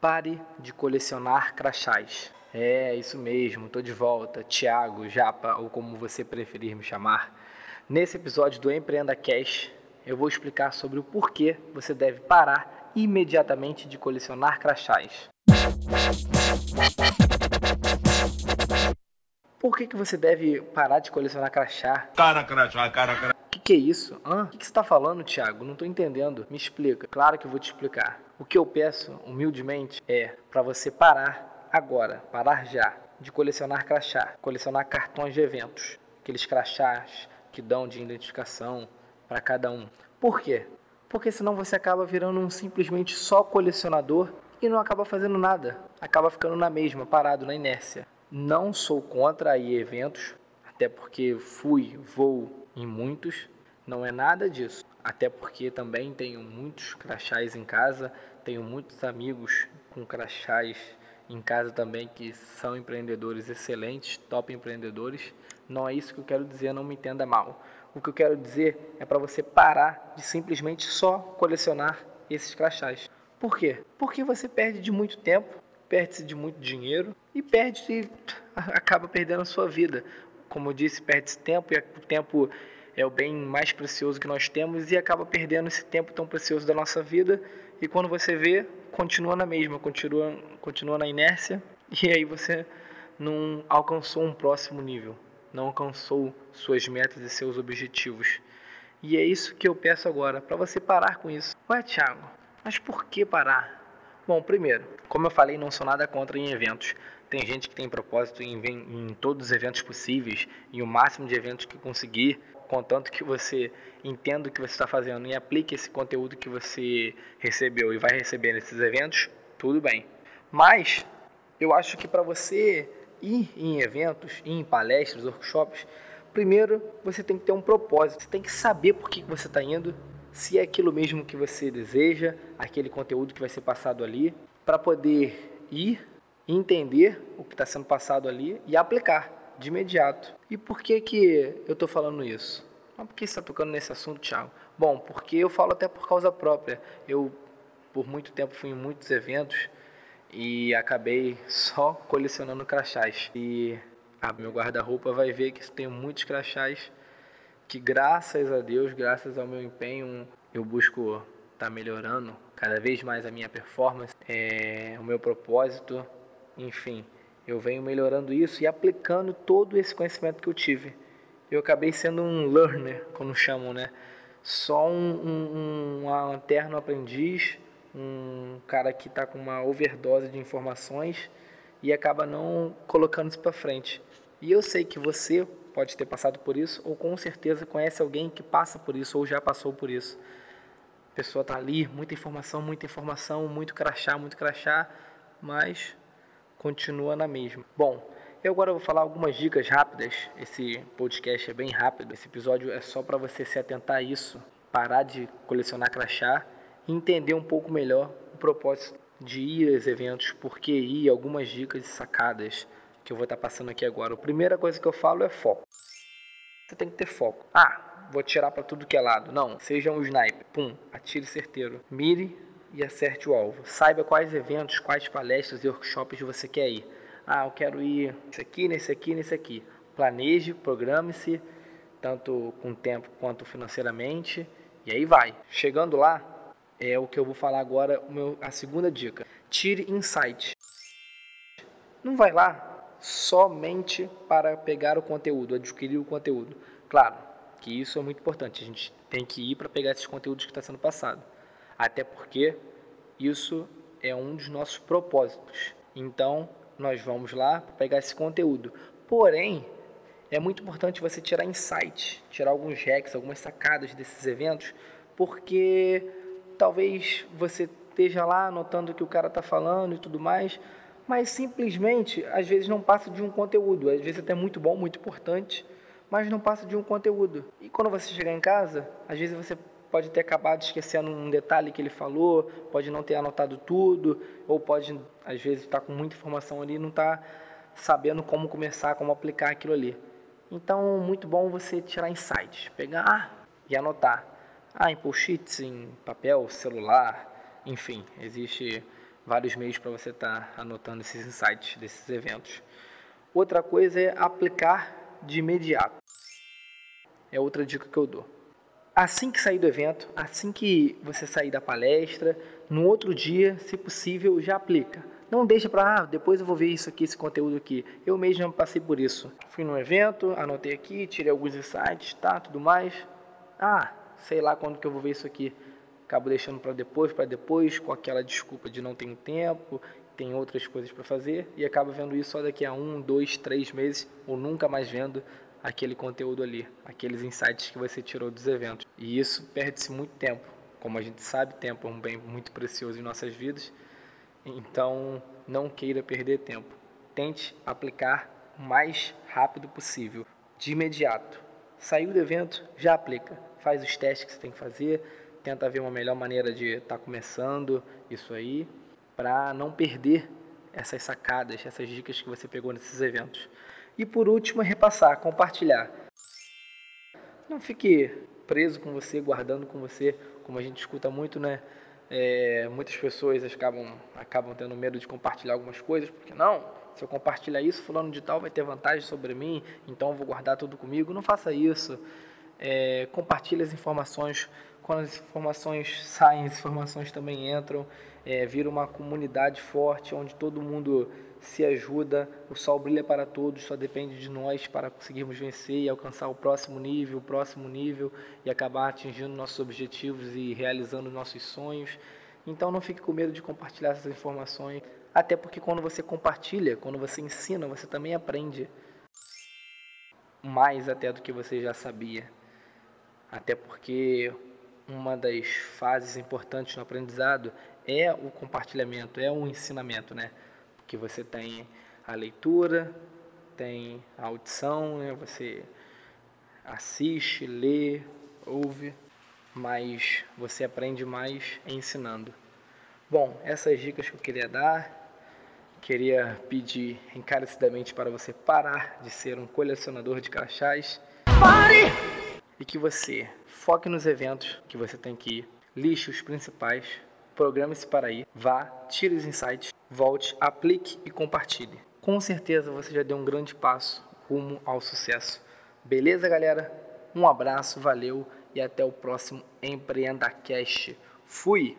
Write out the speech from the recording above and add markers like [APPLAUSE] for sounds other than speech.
Pare de colecionar crachás. É, isso mesmo, tô de volta. Tiago, Japa, ou como você preferir me chamar. Nesse episódio do Empreenda Cash, eu vou explicar sobre o porquê você deve parar imediatamente de colecionar crachás. Por que, que você deve parar de colecionar crachá? Cara, crachá, cara, cara. O que, é isso? Hã? O que, que você está falando, Thiago? Não estou entendendo. Me explica. Claro que eu vou te explicar. O que eu peço, humildemente, é para você parar agora, parar já, de colecionar crachá, colecionar cartões de eventos, aqueles crachás que dão de identificação para cada um. Por quê? Porque senão você acaba virando um simplesmente só colecionador e não acaba fazendo nada. Acaba ficando na mesma, parado na inércia. Não sou contra aí eventos, até porque fui, vou em muitos, não é nada disso. Até porque também tenho muitos crachás em casa, tenho muitos amigos com crachás em casa também que são empreendedores excelentes, top empreendedores. Não é isso que eu quero dizer, não me entenda mal. O que eu quero dizer é para você parar de simplesmente só colecionar esses crachás. Por quê? Porque você perde de muito tempo perde-se de muito dinheiro e perde [LAUGHS] acaba perdendo a sua vida. Como eu disse, perde-se tempo e o tempo é o bem mais precioso que nós temos e acaba perdendo esse tempo tão precioso da nossa vida e quando você vê, continua na mesma, continua, continua na inércia e aí você não alcançou um próximo nível, não alcançou suas metas e seus objetivos. E é isso que eu peço agora, para você parar com isso. Ué, Thiago, mas por que parar? Bom, primeiro, como eu falei, não sou nada contra em eventos. Tem gente que tem propósito em, em todos os eventos possíveis, em o máximo de eventos que conseguir, contanto que você entenda o que você está fazendo e aplique esse conteúdo que você recebeu e vai receber nesses eventos, tudo bem. Mas eu acho que para você ir em eventos, ir em palestras, workshops, primeiro você tem que ter um propósito, você tem que saber por que você está indo, se é aquilo mesmo que você deseja, aquele conteúdo que vai ser passado ali, para poder ir, entender o que está sendo passado ali e aplicar de imediato. E por que, que eu estou falando isso? Por que você está tocando nesse assunto, Thiago? Bom, porque eu falo até por causa própria. Eu, por muito tempo, fui em muitos eventos e acabei só colecionando crachás. E a meu guarda-roupa vai ver que tenho muitos crachás que graças a Deus, graças ao meu empenho, eu busco estar tá melhorando cada vez mais a minha performance, é, o meu propósito, enfim, eu venho melhorando isso e aplicando todo esse conhecimento que eu tive. Eu acabei sendo um learner, como chamam, né? Só um, um, um eterno aprendiz, um cara que está com uma overdose de informações e acaba não colocando isso para frente. E eu sei que você pode ter passado por isso, ou com certeza conhece alguém que passa por isso ou já passou por isso. A pessoa está ali, muita informação, muita informação, muito crachá, muito crachá, mas continua na mesma. Bom, eu agora vou falar algumas dicas rápidas. Esse podcast é bem rápido, esse episódio é só para você se atentar a isso, parar de colecionar crachá e entender um pouco melhor o propósito de ir aos eventos, por que ir, algumas dicas e sacadas que eu vou estar passando aqui agora. A primeira coisa que eu falo é foco. Você tem que ter foco. Ah, vou tirar para tudo que é lado. Não, seja um sniper. Pum, atire certeiro. Mire e acerte o alvo. Saiba quais eventos, quais palestras e workshops você quer ir. Ah, eu quero ir nesse aqui, nesse aqui, nesse aqui. Planeje, programe-se, tanto com tempo quanto financeiramente, e aí vai. Chegando lá, é o que eu vou falar agora, meu, a segunda dica. Tire insight. Não vai lá somente para pegar o conteúdo, adquirir o conteúdo. Claro que isso é muito importante, a gente tem que ir para pegar esses conteúdos que está sendo passado. Até porque isso é um dos nossos propósitos. Então, nós vamos lá pegar esse conteúdo. Porém, é muito importante você tirar insight, tirar alguns hacks, algumas sacadas desses eventos, porque talvez você esteja lá anotando o que o cara está falando e tudo mais, mas simplesmente às vezes não passa de um conteúdo, às vezes até muito bom, muito importante, mas não passa de um conteúdo. E quando você chegar em casa, às vezes você pode ter acabado esquecendo um detalhe que ele falou, pode não ter anotado tudo, ou pode às vezes estar com muita informação ali e não estar tá sabendo como começar, como aplicar aquilo ali. Então, muito bom você tirar insights, pegar e anotar. Ah, em post-its, em papel, celular, enfim, existe vários meios para você estar tá anotando esses insights desses eventos. Outra coisa é aplicar de imediato. É outra dica que eu dou. Assim que sair do evento, assim que você sair da palestra, no outro dia, se possível, já aplica. Não deixa para, ah, depois eu vou ver isso aqui, esse conteúdo aqui. Eu mesmo passei por isso. Fui num evento, anotei aqui, tirei alguns insights, tá, tudo mais. Ah, sei lá quando que eu vou ver isso aqui. Acabo deixando para depois, para depois, com aquela desculpa de não ter tempo, tem outras coisas para fazer e acaba vendo isso só daqui a um, dois, três meses ou nunca mais vendo aquele conteúdo ali, aqueles insights que você tirou dos eventos. E isso perde-se muito tempo. Como a gente sabe, tempo é um bem muito precioso em nossas vidas. Então, não queira perder tempo. Tente aplicar o mais rápido possível, de imediato. Saiu do evento, já aplica. Faz os testes que você tem que fazer, tenta ver uma melhor maneira de estar tá começando isso aí, para não perder essas sacadas, essas dicas que você pegou nesses eventos. E por último, é repassar, compartilhar. Não fique preso com você, guardando com você, como a gente escuta muito, né? É, muitas pessoas acabam, acabam tendo medo de compartilhar algumas coisas, porque não, se eu compartilhar isso, fulano de tal vai ter vantagem sobre mim, então eu vou guardar tudo comigo. Não faça isso. É, compartilhe as informações. Quando as informações saem, as informações também entram. É, vira uma comunidade forte, onde todo mundo se ajuda, o sol brilha para todos, só depende de nós para conseguirmos vencer e alcançar o próximo nível, o próximo nível e acabar atingindo nossos objetivos e realizando nossos sonhos. Então não fique com medo de compartilhar essas informações, até porque quando você compartilha, quando você ensina, você também aprende mais até do que você já sabia. Até porque uma das fases importantes no aprendizado é o compartilhamento, é o ensinamento, né? Que você tem a leitura, tem a audição, né? você assiste, lê, ouve, mas você aprende mais ensinando. Bom, essas dicas que eu queria dar, queria pedir encarecidamente para você parar de ser um colecionador de crachás. Pare! E que você foque nos eventos que você tem que ir, lixe os principais, programe-se para ir, vá, tire os insights volte, aplique e compartilhe. Com certeza você já deu um grande passo rumo ao sucesso. Beleza, galera? Um abraço, valeu e até o próximo Empreenda Cast. Fui!